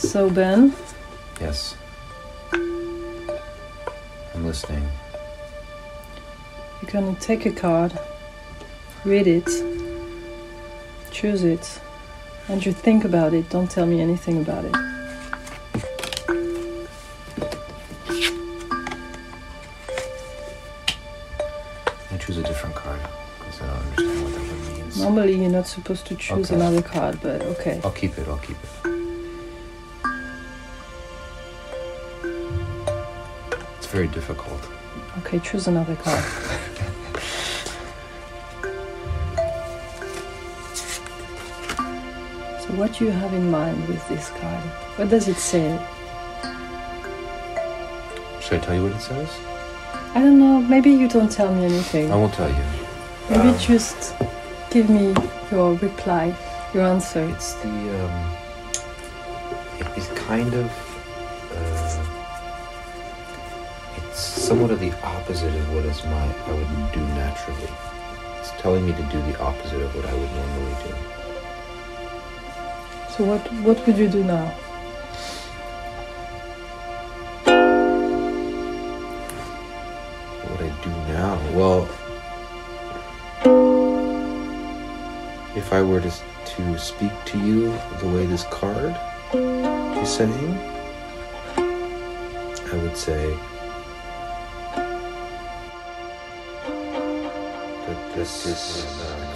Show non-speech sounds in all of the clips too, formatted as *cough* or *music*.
So, Ben, Yes. I'm listening. you're gonna take a card, read it, choose it, and you think about it. Don't tell me anything about it. I choose a different card because I don't understand what that means. Normally, you're not supposed to choose Okay. another card, but okay. I'll keep it. I'll keep it. Very difficult. Okay, choose another card. *laughs* so, what do you have in mind with this card? What does it say? Should I tell you what it says? I don't know. Maybe you don't tell me anything. I won't tell you. Maybe Um, just give me your reply, your answer. It's the um, it is kind of somewhat of the opposite of what is my I would do naturally. It's telling me to do the opposite of what I would normally do. So, what what would you do now? What would I do now? Well, if I were to to speak to you the way this card is saying, I would say that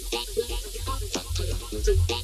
Thank you.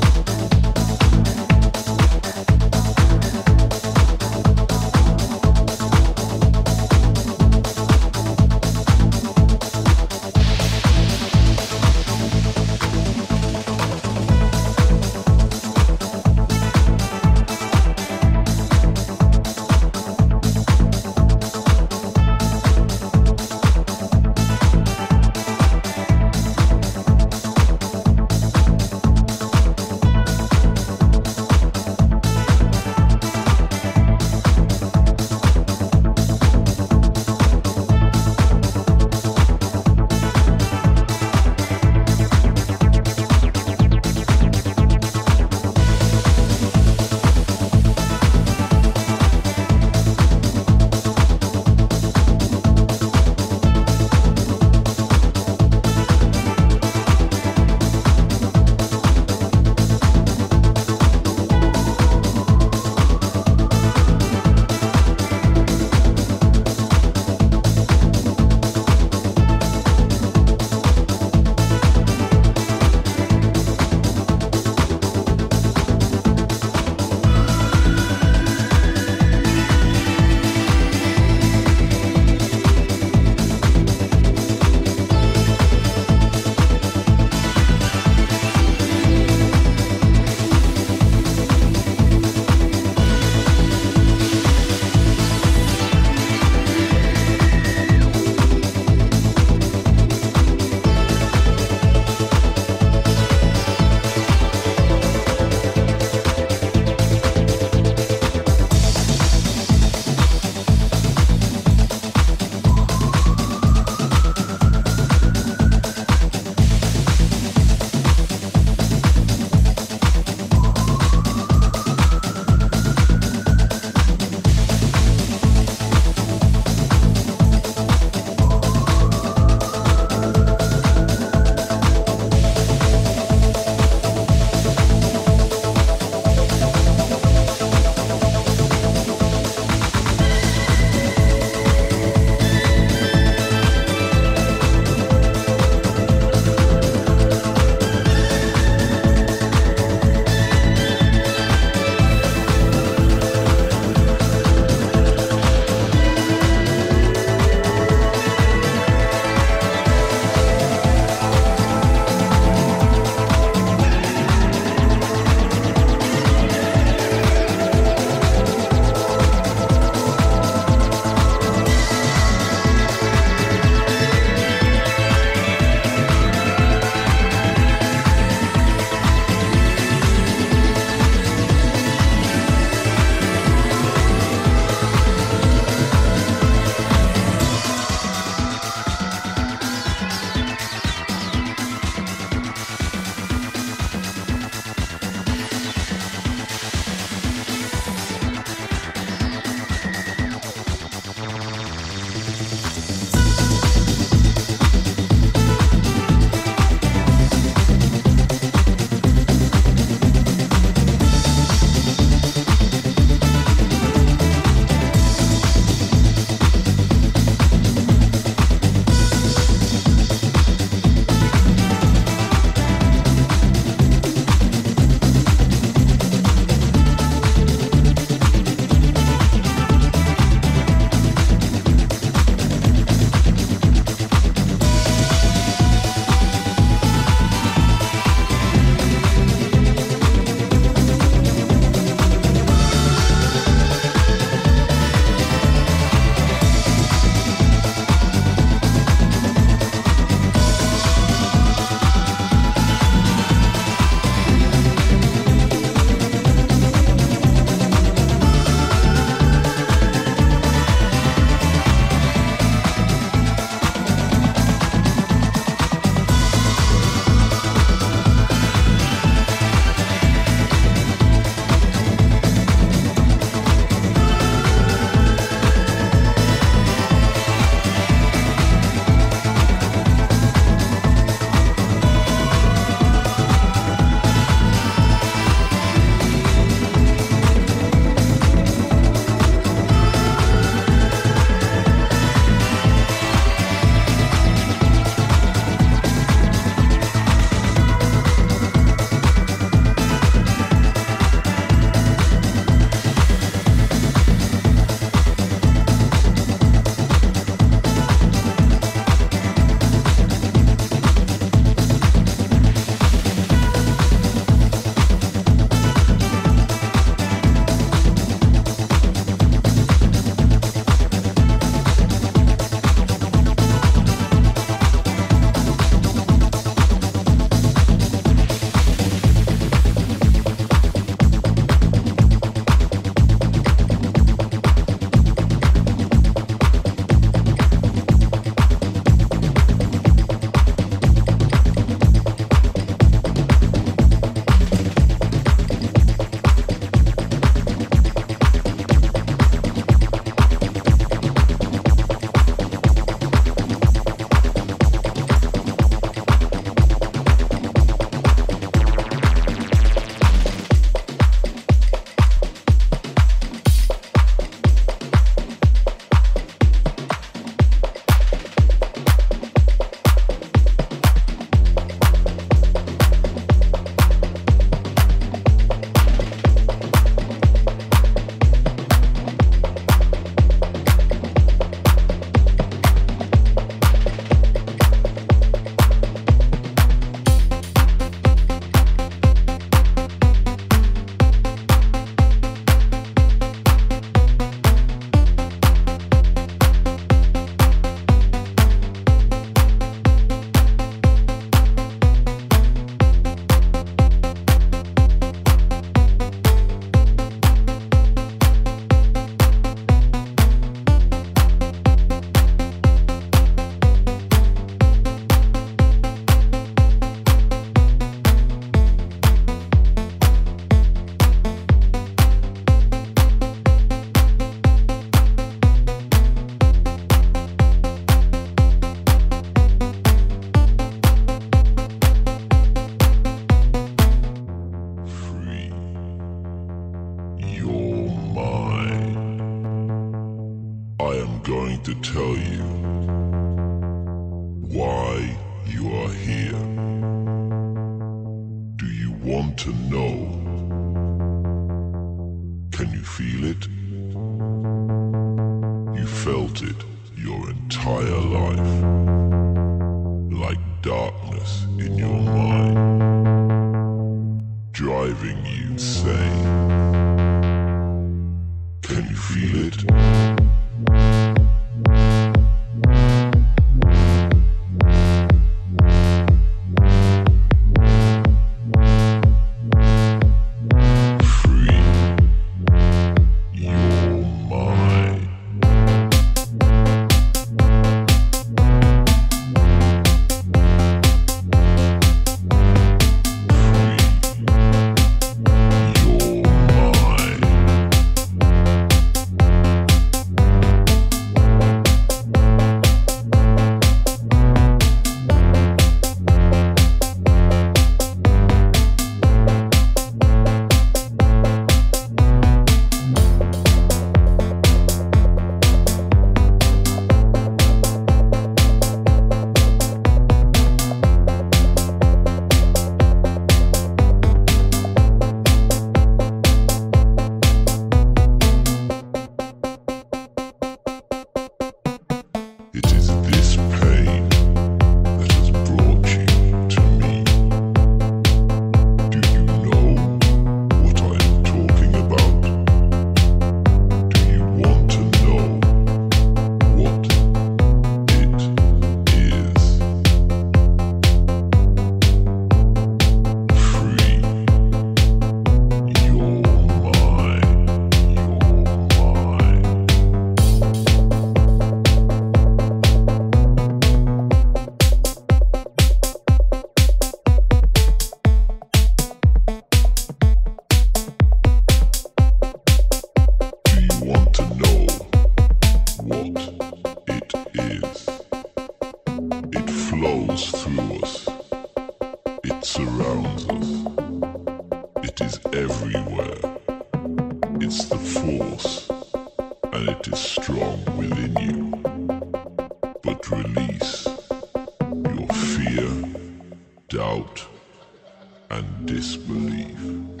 Disbelief.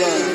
done.